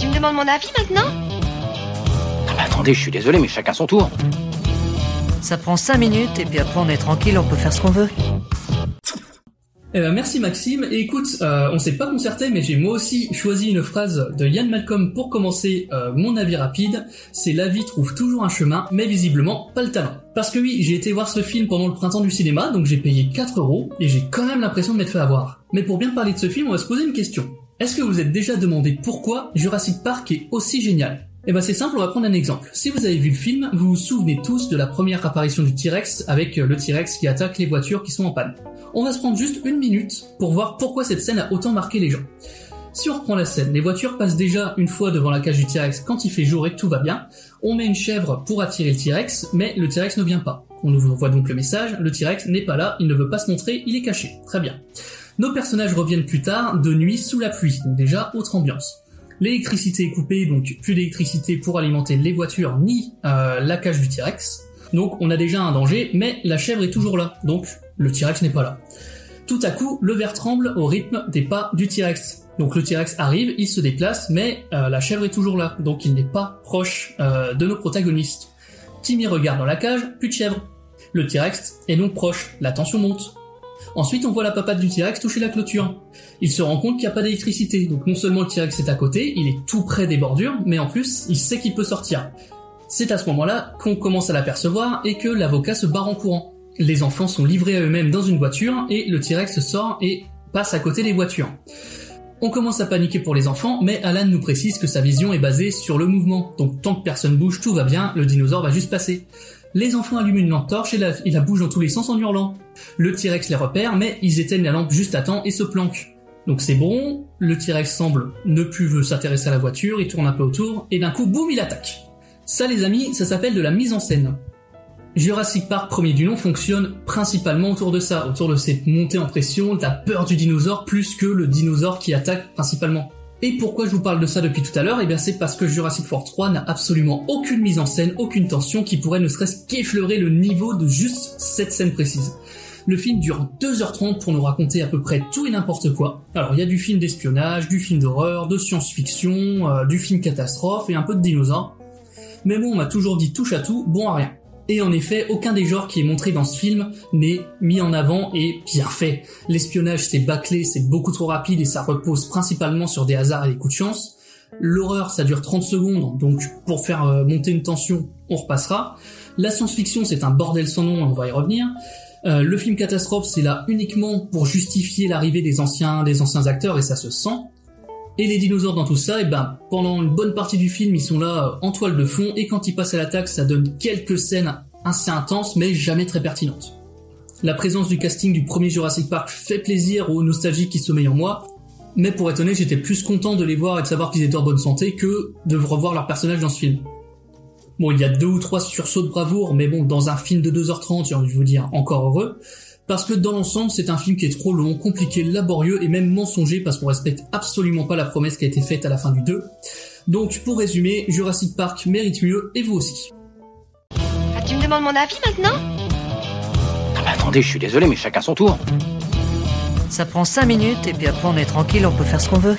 Tu me demandes mon avis maintenant Non mais attendez, je suis désolé, mais chacun son tour. Ça prend 5 minutes et puis après on est tranquille, on peut faire ce qu'on veut. Eh ben merci Maxime. Et écoute, euh, on s'est pas concerté, mais j'ai moi aussi choisi une phrase de Yann Malcolm pour commencer euh, mon avis rapide. C'est la vie trouve toujours un chemin, mais visiblement pas le talent. Parce que oui, j'ai été voir ce film pendant le printemps du cinéma, donc j'ai payé 4 euros et j'ai quand même l'impression de m'être fait avoir. Mais pour bien parler de ce film, on va se poser une question. Est-ce que vous êtes déjà demandé pourquoi Jurassic Park est aussi génial? Eh ben c'est simple, on va prendre un exemple. Si vous avez vu le film, vous vous souvenez tous de la première apparition du T-Rex avec le T-Rex qui attaque les voitures qui sont en panne. On va se prendre juste une minute pour voir pourquoi cette scène a autant marqué les gens. Si on reprend la scène, les voitures passent déjà une fois devant la cage du T-Rex quand il fait jour et tout va bien. On met une chèvre pour attirer le T-Rex, mais le T-Rex ne vient pas. On nous voit donc le message, le T-Rex n'est pas là, il ne veut pas se montrer, il est caché. Très bien. Nos personnages reviennent plus tard, de nuit, sous la pluie, donc déjà autre ambiance. L'électricité est coupée, donc plus d'électricité pour alimenter les voitures ni euh, la cage du T-Rex. Donc on a déjà un danger, mais la chèvre est toujours là, donc le T-Rex n'est pas là. Tout à coup, le verre tremble au rythme des pas du T-Rex. Donc le T-Rex arrive, il se déplace, mais euh, la chèvre est toujours là, donc il n'est pas proche euh, de nos protagonistes. Timmy regarde dans la cage, plus de chèvre. Le T-Rex est donc proche, la tension monte. Ensuite, on voit la papate du T-Rex toucher la clôture. Il se rend compte qu'il n'y a pas d'électricité, donc non seulement le T-Rex est à côté, il est tout près des bordures, mais en plus, il sait qu'il peut sortir. C'est à ce moment-là qu'on commence à l'apercevoir et que l'avocat se barre en courant. Les enfants sont livrés à eux-mêmes dans une voiture et le T-Rex sort et passe à côté des voitures. On commence à paniquer pour les enfants, mais Alan nous précise que sa vision est basée sur le mouvement, donc tant que personne bouge, tout va bien, le dinosaure va juste passer. Les enfants allument une lampe torche et la, la bougent dans tous les sens en hurlant. Le T-Rex les repère, mais ils éteignent la lampe juste à temps et se planquent. Donc c'est bon, le T-Rex semble ne plus s'intéresser à la voiture, il tourne un peu autour, et d'un coup, boum, il attaque. Ça les amis, ça s'appelle de la mise en scène. Jurassic Park premier du nom fonctionne principalement autour de ça, autour de cette montée en pression, de la peur du dinosaure plus que le dinosaure qui attaque principalement. Et pourquoi je vous parle de ça depuis tout à l'heure? Eh bien c'est parce que Jurassic World 3 n'a absolument aucune mise en scène, aucune tension qui pourrait ne serait-ce qu'effleurer le niveau de juste cette scène précise. Le film dure 2h30 pour nous raconter à peu près tout et n'importe quoi. Alors il y a du film d'espionnage, du film d'horreur, de science-fiction, euh, du film catastrophe et un peu de dinosaures. Mais bon, on m'a toujours dit touche à tout, bon à rien. Et en effet, aucun des genres qui est montré dans ce film n'est mis en avant et bien fait. L'espionnage c'est bâclé, c'est beaucoup trop rapide et ça repose principalement sur des hasards et des coups de chance. L'horreur ça dure 30 secondes, donc pour faire euh, monter une tension, on repassera. La science-fiction c'est un bordel sans nom, on va y revenir. Euh, le film catastrophe c'est là uniquement pour justifier l'arrivée des anciens, des anciens acteurs et ça se sent. Et les dinosaures dans tout ça, et ben pendant une bonne partie du film, ils sont là euh, en toile de fond, et quand ils passent à l'attaque, ça donne quelques scènes assez intenses, mais jamais très pertinentes. La présence du casting du premier Jurassic Park fait plaisir aux nostalgiques qui sommeillent en moi, mais pour être honnête, j'étais plus content de les voir et de savoir qu'ils étaient en bonne santé que de revoir leurs personnages dans ce film. Bon, il y a deux ou trois sursauts de bravoure, mais bon, dans un film de 2h30, j'ai envie de vous dire encore heureux parce que dans l'ensemble c'est un film qui est trop long, compliqué, laborieux et même mensonger parce qu'on respecte absolument pas la promesse qui a été faite à la fin du 2. Donc pour résumer, Jurassic Park mérite mieux et vous aussi. Ah, tu me demandes mon avis maintenant? Non mais attendez, je suis désolé, mais chacun son tour. Ça prend 5 minutes et puis après on est tranquille, on peut faire ce qu'on veut.